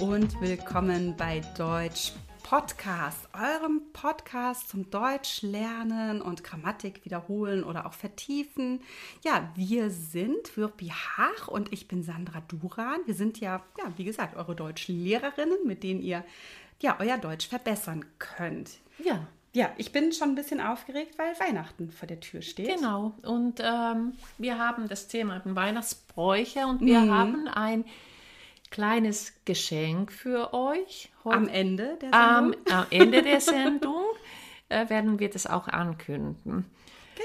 und willkommen bei Deutsch Podcast, eurem Podcast zum Deutsch lernen und Grammatik wiederholen oder auch vertiefen. Ja, wir sind Wirpi Haag und ich bin Sandra Duran. Wir sind ja, ja, wie gesagt, eure Deutschlehrerinnen, mit denen ihr ja euer Deutsch verbessern könnt. Ja. Ja, ich bin schon ein bisschen aufgeregt, weil Weihnachten vor der Tür steht. Genau. Und ähm, wir haben das Thema Weihnachtsbräuche und wir mhm. haben ein kleines Geschenk für euch. Heute am Ende der Sendung. Am, am Ende der Sendung äh, werden wir das auch ankündigen.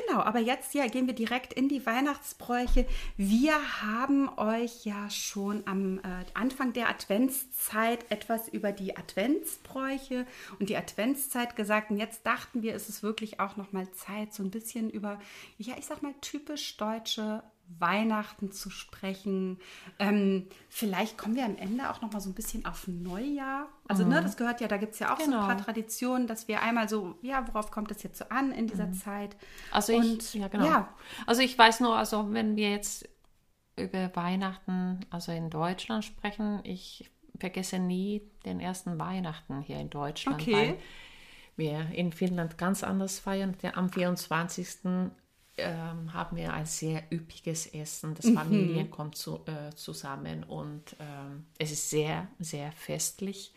Genau, aber jetzt ja, gehen wir direkt in die Weihnachtsbräuche. Wir haben euch ja schon am äh, Anfang der Adventszeit etwas über die Adventsbräuche und die Adventszeit gesagt. Und jetzt dachten wir, es ist wirklich auch noch mal Zeit, so ein bisschen über, ja, ich sag mal, typisch deutsche Weihnachten zu sprechen. Ähm, vielleicht kommen wir am Ende auch noch mal so ein bisschen auf Neujahr. Also, ne, mhm. ne, das gehört ja, da gibt es ja auch genau. so ein paar genau. Traditionen, dass wir einmal so, ja, worauf kommt es jetzt so an in dieser mhm. Zeit? Also, Und, ich, ja, genau. Ja. Also, ich weiß nur, also, wenn wir jetzt über Weihnachten, also in Deutschland sprechen, ich vergesse nie den ersten Weihnachten hier in Deutschland, okay. weil wir in Finnland ganz anders feiern. Der, am 24 ähm, haben wir ein sehr üppiges Essen. Das mhm. Familien kommt zu, äh, zusammen und ähm, es ist sehr, sehr festlich.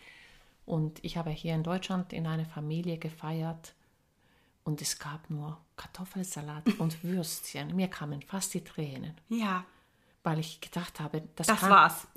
Und ich habe hier in Deutschland in einer Familie gefeiert und es gab nur Kartoffelsalat und Würstchen. Mir kamen fast die Tränen. Ja. Weil ich gedacht habe, das, das kann, war's.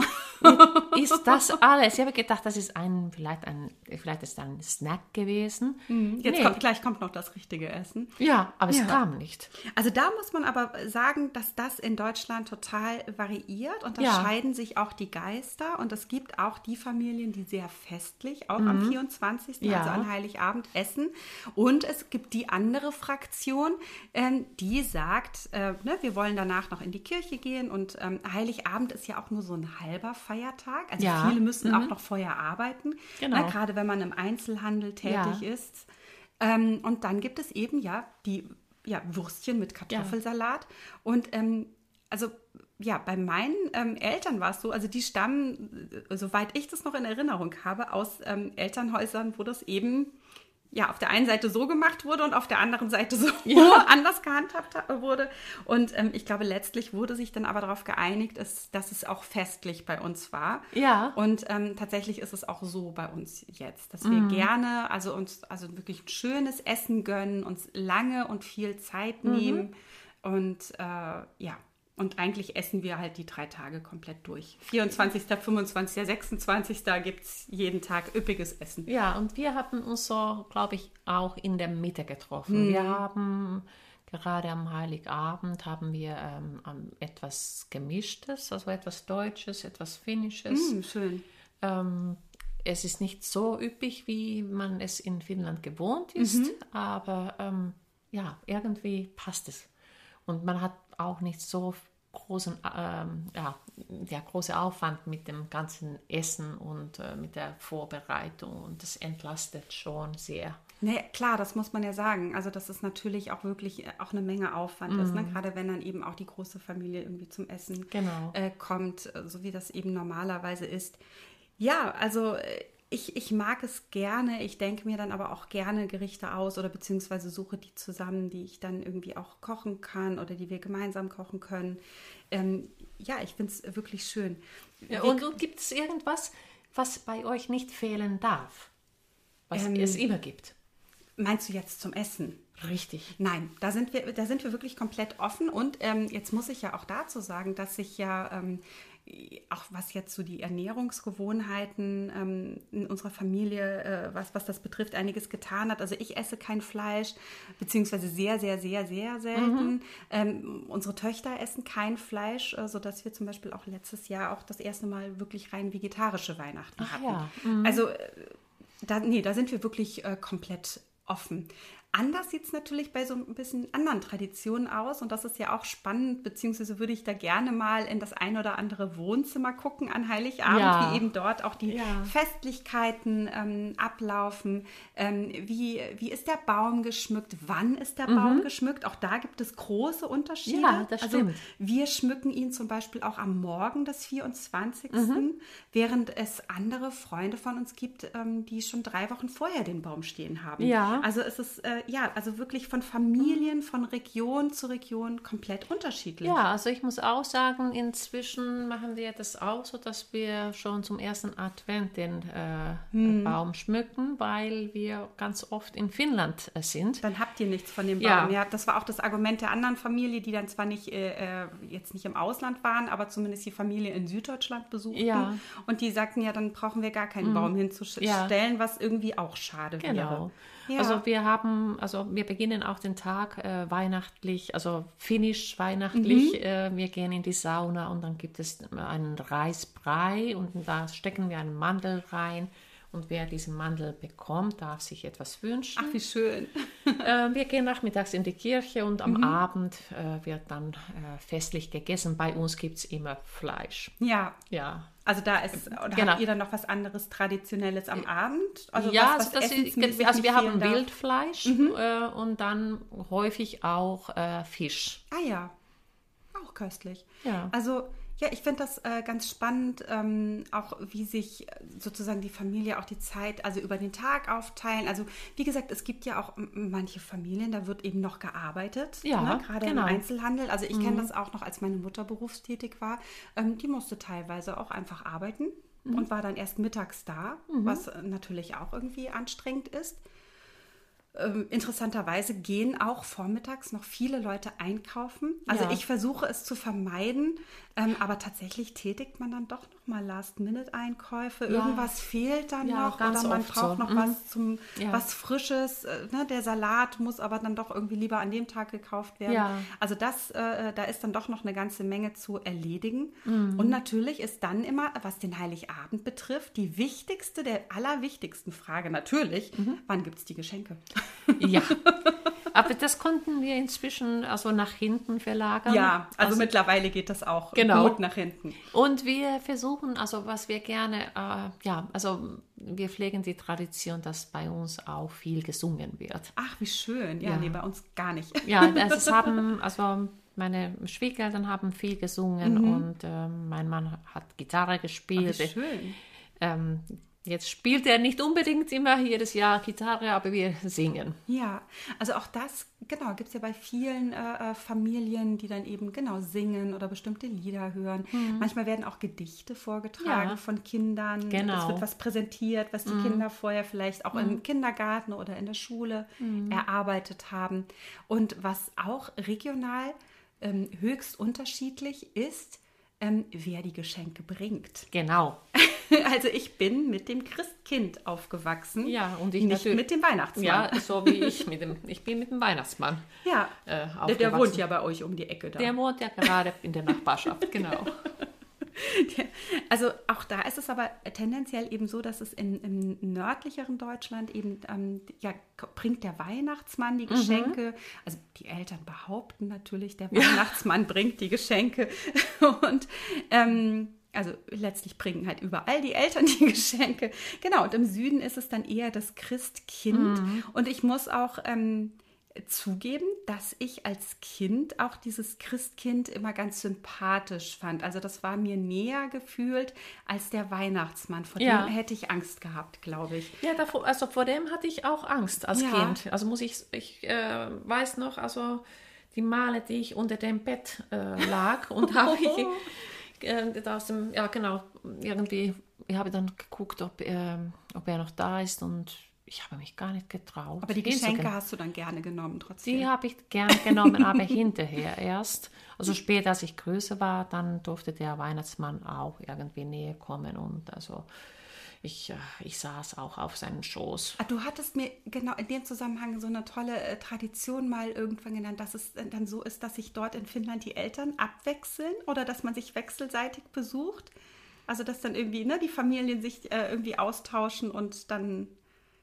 Ist das alles? Ich habe gedacht, das ist ein, vielleicht ein, vielleicht ist ein Snack gewesen. Mhm. Jetzt nee. kommt, gleich kommt noch das richtige Essen. Ja, aber ja. es kam nicht. Also da muss man aber sagen, dass das in Deutschland total variiert und da ja. scheiden sich auch die Geister und es gibt auch die Familien, die sehr festlich, auch mhm. am 24., ja. also an Heiligabend essen und es gibt die andere Fraktion, ähm, die sagt, äh, ne, wir wollen danach noch in die Kirche gehen und ähm, Heiligabend ist ja auch nur so ein halber Feiertag. Also ja. viele müssen mhm. auch noch vorher arbeiten, genau. na, gerade wenn man im Einzelhandel tätig ja. ist. Ähm, und dann gibt es eben ja die ja, Würstchen mit Kartoffelsalat. Und ähm, also ja, bei meinen ähm, Eltern war es so, also die stammen, äh, soweit ich das noch in Erinnerung habe, aus ähm, Elternhäusern, wo das eben ja, auf der einen Seite so gemacht wurde und auf der anderen Seite so ja. anders gehandhabt wurde. Und ähm, ich glaube, letztlich wurde sich dann aber darauf geeinigt, dass, dass es auch festlich bei uns war. Ja. Und ähm, tatsächlich ist es auch so bei uns jetzt, dass wir mhm. gerne, also uns, also wirklich ein schönes Essen gönnen, uns lange und viel Zeit mhm. nehmen. Und äh, ja, und eigentlich essen wir halt die drei Tage komplett durch. 24., 25., 26. gibt es jeden Tag üppiges Essen. Ja, und wir hatten uns so, glaube ich, auch in der Mitte getroffen. Hm. Wir haben gerade am Heiligabend haben wir ähm, etwas Gemischtes, also etwas Deutsches, etwas Finnisches. Hm, schön. Ähm, es ist nicht so üppig, wie man es in Finnland gewohnt ist, mhm. aber ähm, ja, irgendwie passt es. Und man hat auch nicht so großen, ähm, ja, der große Aufwand mit dem ganzen Essen und äh, mit der Vorbereitung und das entlastet schon sehr. Nee, klar, das muss man ja sagen. Also, dass es natürlich auch wirklich äh, auch eine Menge Aufwand mm. ist, ne? Mhm. gerade wenn dann eben auch die große Familie irgendwie zum Essen genau. äh, kommt, so wie das eben normalerweise ist. Ja, also äh, ich, ich mag es gerne. Ich denke mir dann aber auch gerne Gerichte aus oder beziehungsweise suche die zusammen, die ich dann irgendwie auch kochen kann oder die wir gemeinsam kochen können. Ähm, ja, ich finde es wirklich schön. Ja, und, gibt es irgendwas, was bei euch nicht fehlen darf? Was ähm, es immer gibt? Meinst du jetzt zum Essen? Richtig. Nein, da sind wir, da sind wir wirklich komplett offen. Und ähm, jetzt muss ich ja auch dazu sagen, dass sich ja ähm, auch was jetzt so die Ernährungsgewohnheiten ähm, in unserer Familie, äh, was, was das betrifft, einiges getan hat. Also ich esse kein Fleisch, beziehungsweise sehr, sehr, sehr, sehr selten. Mhm. Ähm, unsere Töchter essen kein Fleisch, äh, sodass wir zum Beispiel auch letztes Jahr auch das erste Mal wirklich rein vegetarische Weihnachten Ach, hatten. Ja. Mhm. Also äh, da, nee, da sind wir wirklich äh, komplett offen. Anders sieht es natürlich bei so ein bisschen anderen Traditionen aus und das ist ja auch spannend, beziehungsweise würde ich da gerne mal in das ein oder andere Wohnzimmer gucken an Heiligabend, ja. wie eben dort auch die ja. Festlichkeiten ähm, ablaufen. Ähm, wie, wie ist der Baum geschmückt? Wann ist der mhm. Baum geschmückt? Auch da gibt es große Unterschiede. Ja, das also stimmt. wir schmücken ihn zum Beispiel auch am Morgen des 24., mhm. während es andere Freunde von uns gibt, ähm, die schon drei Wochen vorher den Baum stehen haben. Ja. Also es ist äh, ja, also wirklich von Familien, von Region zu Region komplett unterschiedlich. Ja, also ich muss auch sagen, inzwischen machen wir das auch so, dass wir schon zum ersten Advent den äh, hm. Baum schmücken, weil wir ganz oft in Finnland äh, sind. Dann habt ihr nichts von dem Baum. Ja. ja. das war auch das Argument der anderen Familie, die dann zwar nicht äh, äh jetzt nicht im Ausland waren, aber zumindest die Familie in Süddeutschland besuchten. Ja. Und die sagten ja, dann brauchen wir gar keinen mhm. Baum hinzustellen, ja. was irgendwie auch schade genau. wäre. Ja. Also wir haben, also wir beginnen auch den Tag äh, weihnachtlich, also finnisch weihnachtlich. Mhm. Äh, wir gehen in die Sauna und dann gibt es einen Reisbrei und da stecken wir einen Mandel rein. Und wer diesen Mandel bekommt, darf sich etwas wünschen. Ach, wie schön. äh, wir gehen nachmittags in die Kirche und am mhm. Abend äh, wird dann äh, festlich gegessen. Bei uns gibt es immer Fleisch. Ja. Ja. Also da ist, oder genau. habt ihr dann noch was anderes Traditionelles am Abend? Also ja, was, was also, ist, also wir haben darf? Wildfleisch mhm. äh, und dann häufig auch äh, Fisch. Ah ja, auch köstlich. Ja. Also ja, ich finde das äh, ganz spannend, ähm, auch wie sich sozusagen die Familie auch die Zeit, also über den Tag aufteilen. Also wie gesagt, es gibt ja auch manche Familien, da wird eben noch gearbeitet, ja, ne? gerade genau. im Einzelhandel. Also ich mhm. kenne das auch noch, als meine Mutter berufstätig war. Ähm, die musste teilweise auch einfach arbeiten mhm. und war dann erst mittags da, mhm. was natürlich auch irgendwie anstrengend ist. Ähm, interessanterweise gehen auch vormittags noch viele Leute einkaufen. Also ja. ich versuche es zu vermeiden, ähm, aber tatsächlich tätigt man dann doch noch mal Last-Minute-Einkäufe. Ja. Irgendwas fehlt dann ja, noch oder man braucht so. noch mhm. was zum was Frisches. Äh, ne? Der Salat muss aber dann doch irgendwie lieber an dem Tag gekauft werden. Also das, äh, da ist dann doch noch eine ganze Menge zu erledigen. Mhm. Und natürlich ist dann immer, was den Heiligabend betrifft, die wichtigste der allerwichtigsten Frage natürlich, mhm. wann gibt es die Geschenke? Ja. Aber das konnten wir inzwischen also nach hinten verlagern. Ja, also, also mittlerweile geht das auch genau. gut nach hinten. Und wir versuchen, also was wir gerne, äh, ja, also wir pflegen die Tradition, dass bei uns auch viel gesungen wird. Ach, wie schön. Ja, ja. nee, bei uns gar nicht. Ja, also es haben, also meine Schwiegereltern haben viel gesungen mhm. und äh, mein Mann hat Gitarre gespielt. Ach, wie schön. Ähm, Jetzt spielt er nicht unbedingt immer jedes Jahr Gitarre, aber wir singen. Ja, also auch das, genau, gibt es ja bei vielen äh, äh, Familien, die dann eben genau singen oder bestimmte Lieder hören. Mhm. Manchmal werden auch Gedichte vorgetragen ja. von Kindern. Genau. Es wird was präsentiert, was die mhm. Kinder vorher vielleicht auch mhm. im Kindergarten oder in der Schule mhm. erarbeitet haben. Und was auch regional ähm, höchst unterschiedlich ist, ähm, wer die Geschenke bringt. Genau. Also ich bin mit dem Christkind aufgewachsen. Ja, und ich nicht mit dem Weihnachtsmann. Ja, so wie ich mit dem. Ich bin mit dem Weihnachtsmann. Ja. Äh, der, der wohnt ja bei euch um die Ecke da. Der wohnt ja gerade in der Nachbarschaft, genau. Also auch da ist es aber tendenziell eben so, dass es in, im nördlicheren Deutschland eben, ähm, ja, bringt der Weihnachtsmann die mhm. Geschenke. Mhm. Also die Eltern behaupten natürlich, der Weihnachtsmann ja. bringt die Geschenke. Und ähm, also letztlich bringen halt überall die Eltern die Geschenke. Genau, und im Süden ist es dann eher das Christkind. Mhm. Und ich muss auch ähm, zugeben, dass ich als Kind auch dieses Christkind immer ganz sympathisch fand. Also das war mir näher gefühlt als der Weihnachtsmann. Vor ja. dem hätte ich Angst gehabt, glaube ich. Ja, davor, also vor dem hatte ich auch Angst als ja. Kind. Also muss ich, ich äh, weiß noch, also die Male, die ich unter dem Bett äh, lag und habe ich äh, aus dem, ja genau, irgendwie, ich habe dann geguckt, ob, ähm, ob er noch da ist und ich habe mich gar nicht getraut. Aber die Geschenke hast du dann gerne genommen trotzdem? Die habe ich gerne genommen, aber hinterher erst. Also später, als ich größer war, dann durfte der Weihnachtsmann auch irgendwie näher kommen und also ich, äh, ich saß auch auf seinem Schoß. Ah, du hattest mir genau in dem Zusammenhang so eine tolle äh, Tradition mal irgendwann genannt, dass es dann so ist, dass sich dort in Finnland die Eltern abwechseln oder dass man sich wechselseitig besucht. Also dass dann irgendwie ne, die Familien sich äh, irgendwie austauschen und dann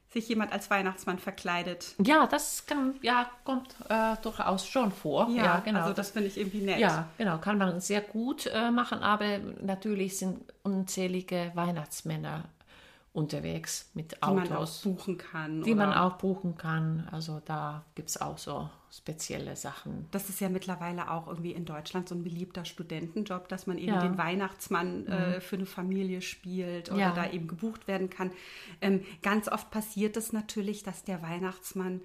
sich jemand als Weihnachtsmann verkleidet. Ja, das kann, ja, kommt äh, durchaus schon vor. Ja, ja, genau. Also das finde ich irgendwie nett. Ja, genau, kann man sehr gut äh, machen, aber natürlich sind unzählige Weihnachtsmänner unterwegs mit Autos. Die man auch buchen kann. Die oder? man auch buchen kann. Also da gibt es auch so spezielle Sachen. Das ist ja mittlerweile auch irgendwie in Deutschland so ein beliebter Studentenjob, dass man eben ja. den Weihnachtsmann äh, mhm. für eine Familie spielt oder ja. da eben gebucht werden kann. Ähm, ganz oft passiert es natürlich, dass der Weihnachtsmann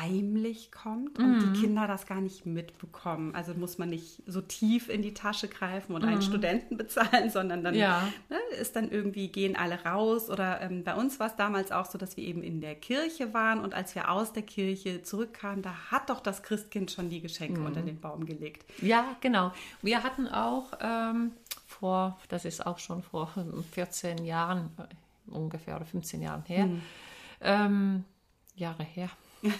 heimlich kommt und mhm. die Kinder das gar nicht mitbekommen. Also muss man nicht so tief in die Tasche greifen und mhm. einen Studenten bezahlen, sondern dann ja. ne, ist dann irgendwie, gehen alle raus. Oder ähm, bei uns war es damals auch so, dass wir eben in der Kirche waren und als wir aus der Kirche zurückkamen, da hat doch das Christkind schon die Geschenke mhm. unter den Baum gelegt. Ja, genau. Wir hatten auch ähm, vor, das ist auch schon vor 14 Jahren äh, ungefähr oder 15 Jahren her, mhm. ähm, Jahre her.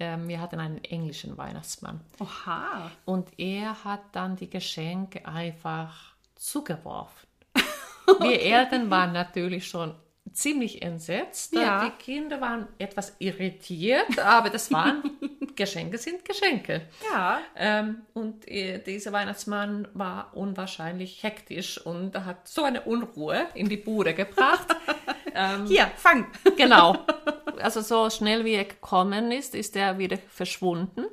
ähm, wir hatten einen englischen Weihnachtsmann. Oha. Und er hat dann die Geschenke einfach zugeworfen. okay. Wir Eltern waren natürlich schon ziemlich entsetzt. Ja. Die Kinder waren etwas irritiert, aber das waren Geschenke sind Geschenke. Ja. Ähm, und äh, dieser Weihnachtsmann war unwahrscheinlich hektisch und hat so eine Unruhe in die Bude gebracht. ähm, Hier, fang! Genau. Also so schnell wie er gekommen ist, ist er wieder verschwunden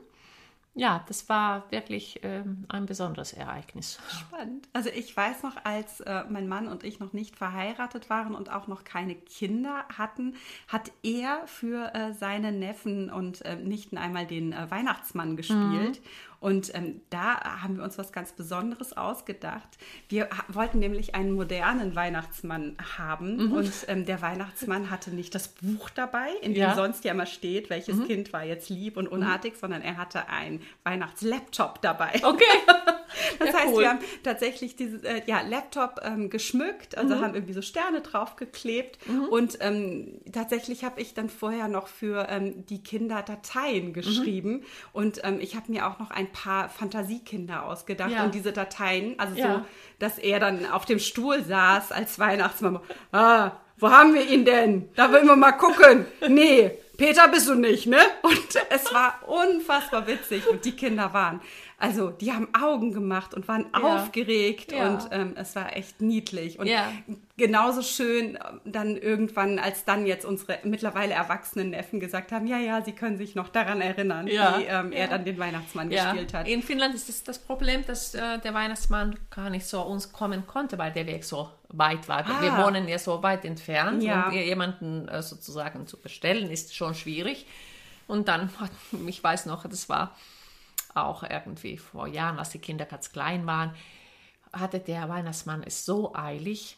ja, das war wirklich ähm, ein besonderes Ereignis. Spannend. Also ich weiß noch, als äh, mein Mann und ich noch nicht verheiratet waren und auch noch keine Kinder hatten, hat er für äh, seine Neffen und äh, Nichten einmal den äh, Weihnachtsmann gespielt. Mhm. Und ähm, da haben wir uns was ganz Besonderes ausgedacht. Wir wollten nämlich einen modernen Weihnachtsmann haben. Mhm. Und ähm, der Weihnachtsmann hatte nicht das Buch dabei, in dem ja. sonst ja immer steht, welches mhm. Kind war jetzt lieb und unartig, mhm. sondern er hatte einen Weihnachtslaptop dabei. Okay. das ja, heißt, cool. wir haben tatsächlich diesen äh, ja, Laptop ähm, geschmückt, also mhm. haben irgendwie so Sterne draufgeklebt. Mhm. Und ähm, tatsächlich habe ich dann vorher noch für ähm, die Kinder Dateien geschrieben. Und ähm, ich habe mir auch noch ein ein paar Fantasiekinder ausgedacht ja. und diese Dateien, also ja. so, dass er dann auf dem Stuhl saß als Weihnachtsmama. Ah, wo haben wir ihn denn? Da wollen wir mal gucken. Nee, Peter bist du nicht, ne? Und es war unfassbar witzig und die Kinder waren also die haben Augen gemacht und waren ja. aufgeregt ja. und ähm, es war echt niedlich. Und ja. genauso schön äh, dann irgendwann, als dann jetzt unsere mittlerweile erwachsenen Neffen gesagt haben, ja, ja, sie können sich noch daran erinnern, wie ähm, er dann den Weihnachtsmann gespielt hat. In Finnland ist das, das Problem, dass äh, der Weihnachtsmann gar nicht so uns kommen konnte, weil der Weg so weit war. Ah. Wir wohnen ja so weit entfernt und jemanden äh, sozusagen zu bestellen ist schon schwierig. Und dann, ich weiß noch, das war auch irgendwie vor Jahren, als die Kinder ganz klein waren, hatte der Weihnachtsmann es so eilig,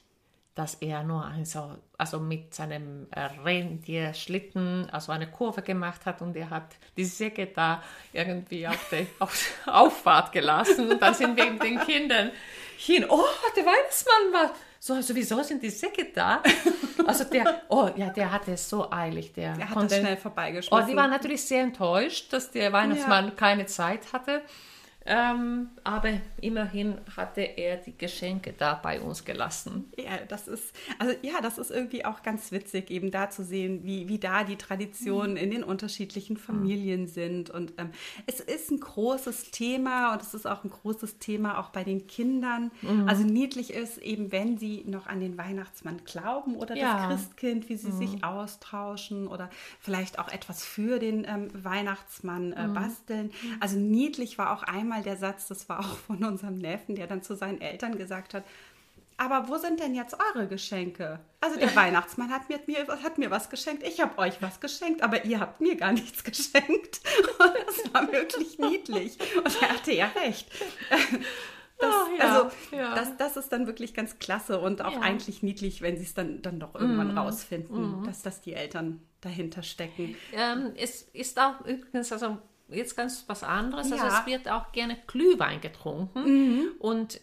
dass er nur also, also mit seinem Rentierschlitten also eine Kurve gemacht hat und er hat die Säcke da irgendwie auf der auf Auffahrt gelassen und dann sind wir mit den Kindern hin. Oh, der Weihnachtsmann war so, sowieso sind die Säcke da. Also der, oh ja, der hatte es so eilig. Der, der hat konnte, das schnell vorbeigeschmissen. Oh, die waren natürlich sehr enttäuscht, dass der Weihnachtsmann ja. keine Zeit hatte. Ähm, aber immerhin hatte er die Geschenke da bei uns gelassen. Ja, das ist, also ja, das ist irgendwie auch ganz witzig, eben da zu sehen, wie, wie da die Traditionen mhm. in den unterschiedlichen Familien mhm. sind. Und ähm, es ist ein großes Thema und es ist auch ein großes Thema auch bei den Kindern. Mhm. Also niedlich ist eben, wenn sie noch an den Weihnachtsmann glauben oder ja. das Christkind, wie sie sich mhm. austauschen oder vielleicht auch etwas für den ähm, Weihnachtsmann äh, mhm. basteln. Also niedlich war auch einmal mal der Satz, das war auch von unserem Neffen, der dann zu seinen Eltern gesagt hat, aber wo sind denn jetzt eure Geschenke? Also der Weihnachtsmann hat mir, mir, hat mir was geschenkt, ich habe euch was geschenkt, aber ihr habt mir gar nichts geschenkt. Und das war wirklich niedlich. Und er hatte ja recht. Das, oh, ja, also ja. Das, das ist dann wirklich ganz klasse und auch ja. eigentlich niedlich, wenn sie es dann, dann doch irgendwann mm. rausfinden, mm. dass das die Eltern dahinter stecken. Ähm, es ist auch übrigens, also jetzt ganz was anderes. Also ja. Also es wird auch gerne Glühwein getrunken mhm. und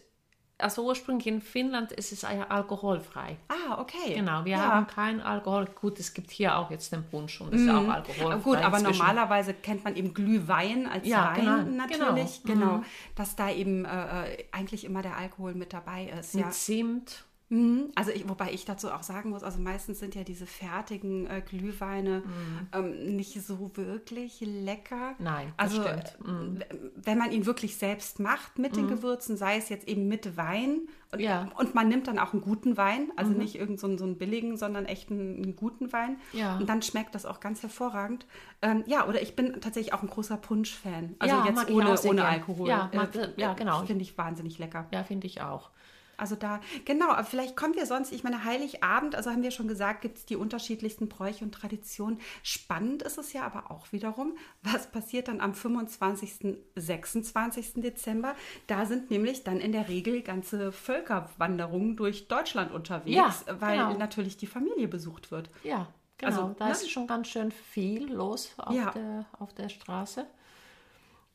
also ursprünglich in Finnland ist es ja alkoholfrei. Ah, okay. Genau, wir ja. haben keinen Alkohol. Gut, es gibt hier auch jetzt den Punsch und das mhm. ist auch alkoholfrei. Gut, aber inzwischen. normalerweise kennt man eben Glühwein als ja, Wein genau, natürlich. Genau, genau. Mhm. dass da eben äh, äh, eigentlich immer der Alkohol mit dabei ist. Mit ja. Zimt Mhm. Also ich, wobei ich dazu auch sagen muss, also meistens sind ja diese fertigen äh, Glühweine mm. ähm, nicht so wirklich lecker. Nein, also mm. wenn man ihn wirklich selbst macht mit mm. den mhm. Gewürzen, sei es jetzt eben mit Wein und, ja. und man nimmt dann auch einen guten Wein, also nicht irgendeinen so, so einen billigen, sondern echt einen, einen, guten Wein. Ja. Und dann schmeckt das auch ganz hervorragend. Ähm, ja, oder ich bin tatsächlich auch ein großer Punsch-Fan. Also ja, jetzt ohne, ohne Alkohol. Ja, mag, äh, ja genau. Finde ich wahnsinnig lecker. Ja, finde ich auch. Also da, genau, aber vielleicht kommen wir sonst, ich meine, Heiligabend, also haben wir schon gesagt, gibt es die unterschiedlichsten Bräuche und Traditionen. Spannend ist es ja aber auch wiederum, was passiert dann am 25., 26. Dezember. Da sind nämlich dann in der Regel ganze Völkerwanderungen durch Deutschland unterwegs, ja, weil genau. natürlich die Familie besucht wird. Ja, genau. Also, da ne? ist schon ganz schön viel los auf, ja. der, auf der Straße.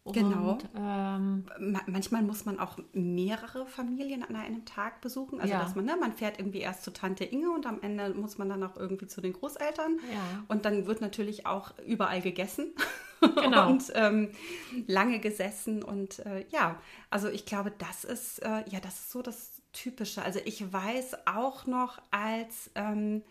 Genau. Und, ähm, Manchmal muss man auch mehrere Familien an einem Tag besuchen. Also, ja. dass man, ne, man fährt irgendwie erst zu Tante Inge und am Ende muss man dann auch irgendwie zu den Großeltern. Ja. Und dann wird natürlich auch überall gegessen. Genau. und ähm, lange gesessen. Und äh, ja, also ich glaube, das ist, äh, ja, das ist so das Typische. Also, ich weiß auch noch, als. Ähm,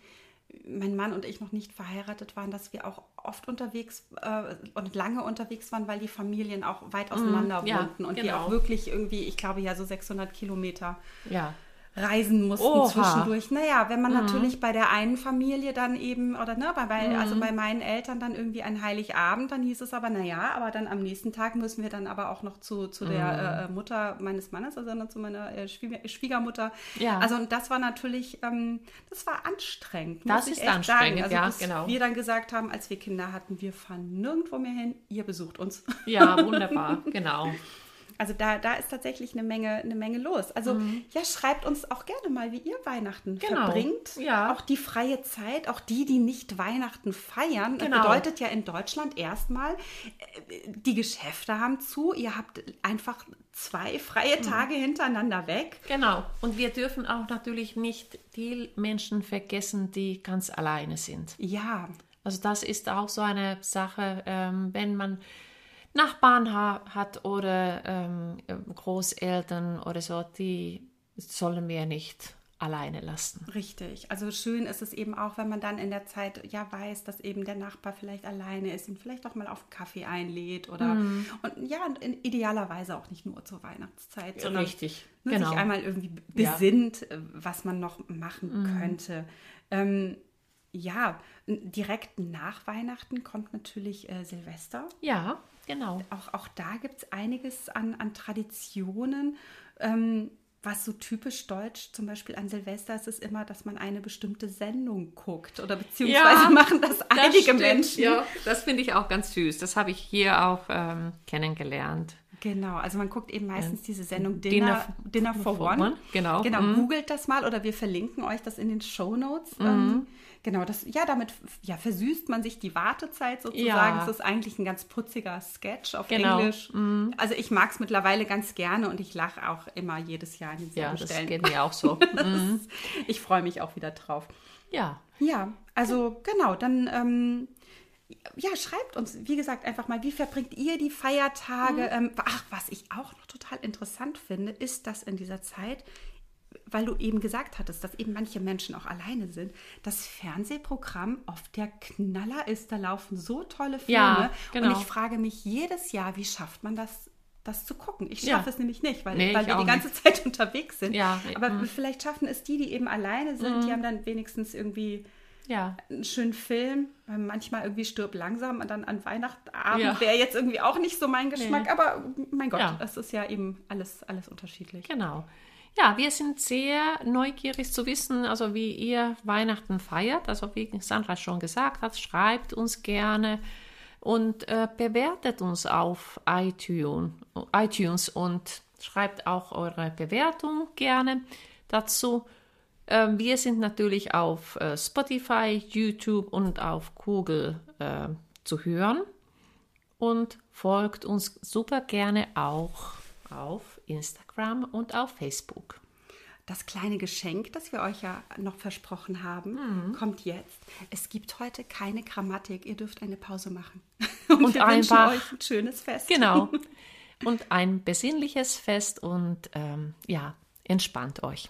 mein Mann und ich noch nicht verheiratet waren, dass wir auch oft unterwegs äh, und lange unterwegs waren, weil die Familien auch weit mhm. auseinander mm, wohnten ja, und genau. wir auch wirklich irgendwie, ich glaube ja so 600 Kilometer ja reisen mussten Oha. zwischendurch. Naja, wenn man mhm. natürlich bei der einen Familie dann eben, oder ne, bei, bei mhm. also bei meinen Eltern dann irgendwie ein Heiligabend, dann hieß es aber, naja, aber dann am nächsten Tag müssen wir dann aber auch noch zu, zu mhm. der äh, Mutter meines Mannes, also dann zu meiner äh, Schwiegermutter. Ja. Also und das war natürlich, ähm, das war anstrengend. Das ist anstrengend, also, ja, genau. Wir dann gesagt haben, als wir Kinder hatten, wir fahren nirgendwo mehr hin, ihr besucht uns. Ja, wunderbar, genau. Also da, da ist tatsächlich eine Menge, eine Menge los. Also mhm. ja, schreibt uns auch gerne mal, wie ihr Weihnachten genau. verbringt. Ja. Auch die freie Zeit, auch die, die nicht Weihnachten feiern. Genau. Das bedeutet ja in Deutschland erstmal, äh, die Geschäfte haben zu. Ihr habt einfach zwei freie mhm. Tage mhm. hintereinander weg. Genau. Und wir dürfen auch natürlich nicht die Menschen vergessen, die ganz alleine sind. Ja. Also das ist auch so eine Sache, ähm, wenn man Nachbarn ha hat oder ähm, Großeltern oder so, die sollen wir nicht alleine lassen. Richtig. Also schön ist es eben auch, wenn man dann in der Zeit ja weiß, dass eben der Nachbar vielleicht alleine ist und vielleicht auch mal auf Kaffee einlädt oder mm. und ja, in idealerweise auch nicht nur zur Weihnachtszeit, sondern Richtig. Ne, genau. sich einmal irgendwie besinnt, ja. was man noch machen mm. könnte. Ähm, ja, direkt nach Weihnachten kommt natürlich äh, Silvester. Ja, genau. Auch, auch da gibt es einiges an, an Traditionen. Ähm, was so typisch deutsch zum Beispiel an Silvester ist, ist immer, dass man eine bestimmte Sendung guckt oder beziehungsweise ja, machen das einige das Menschen. Ja, das finde ich auch ganz süß. Das habe ich hier auch ähm, kennengelernt. Genau, also man guckt eben meistens diese Sendung Dinner, Dinner, Dinner for, for One. one. Genau. Genau, mhm. googelt das mal oder wir verlinken euch das in den Show Notes. Mhm. Ähm, genau, das, ja, damit ja, versüßt man sich die Wartezeit sozusagen. Ja. Es ist eigentlich ein ganz putziger Sketch auf genau. Englisch. Mhm. Also ich mag es mittlerweile ganz gerne und ich lache auch immer jedes Jahr in den Ja, das Stellen. geht mir auch so. Mhm. ich freue mich auch wieder drauf. Ja. Ja, also genau, dann ähm, ja, schreibt uns, wie gesagt, einfach mal, wie verbringt ihr die Feiertage? Mhm. Ähm, ach, was ich auch noch total interessant finde, ist, dass in dieser Zeit, weil du eben gesagt hattest, dass eben manche Menschen auch alleine sind, das Fernsehprogramm oft der Knaller ist. Da laufen so tolle Filme. Ja, genau. Und ich frage mich jedes Jahr, wie schafft man das, das zu gucken. Ich schaffe ja. es nämlich nicht, weil, nee, weil wir die ganze nicht. Zeit unterwegs sind. Ja, Aber mh. vielleicht schaffen es die, die eben alleine sind, mhm. die haben dann wenigstens irgendwie ja. einen schönen Film. Manchmal irgendwie stirbt langsam und dann an Weihnachtsabend ja. wäre jetzt irgendwie auch nicht so mein Geschmack. Nee. Aber mein Gott, ja. das ist ja eben alles, alles unterschiedlich. Genau. Ja, wir sind sehr neugierig zu wissen, also wie ihr Weihnachten feiert. Also wie Sandra schon gesagt hat, schreibt uns gerne und äh, bewertet uns auf iTunes, iTunes und schreibt auch eure Bewertung gerne dazu. Ähm, wir sind natürlich auf äh, Spotify, YouTube und auf Google äh, zu hören und folgt uns super gerne auch auf Instagram und auf Facebook. Das kleine Geschenk, das wir euch ja noch versprochen haben, mhm. kommt jetzt. Es gibt heute keine Grammatik. Ihr dürft eine Pause machen. Und, und wir einfach euch ein schönes Fest. Genau. Und ein besinnliches Fest und ähm, ja, entspannt euch.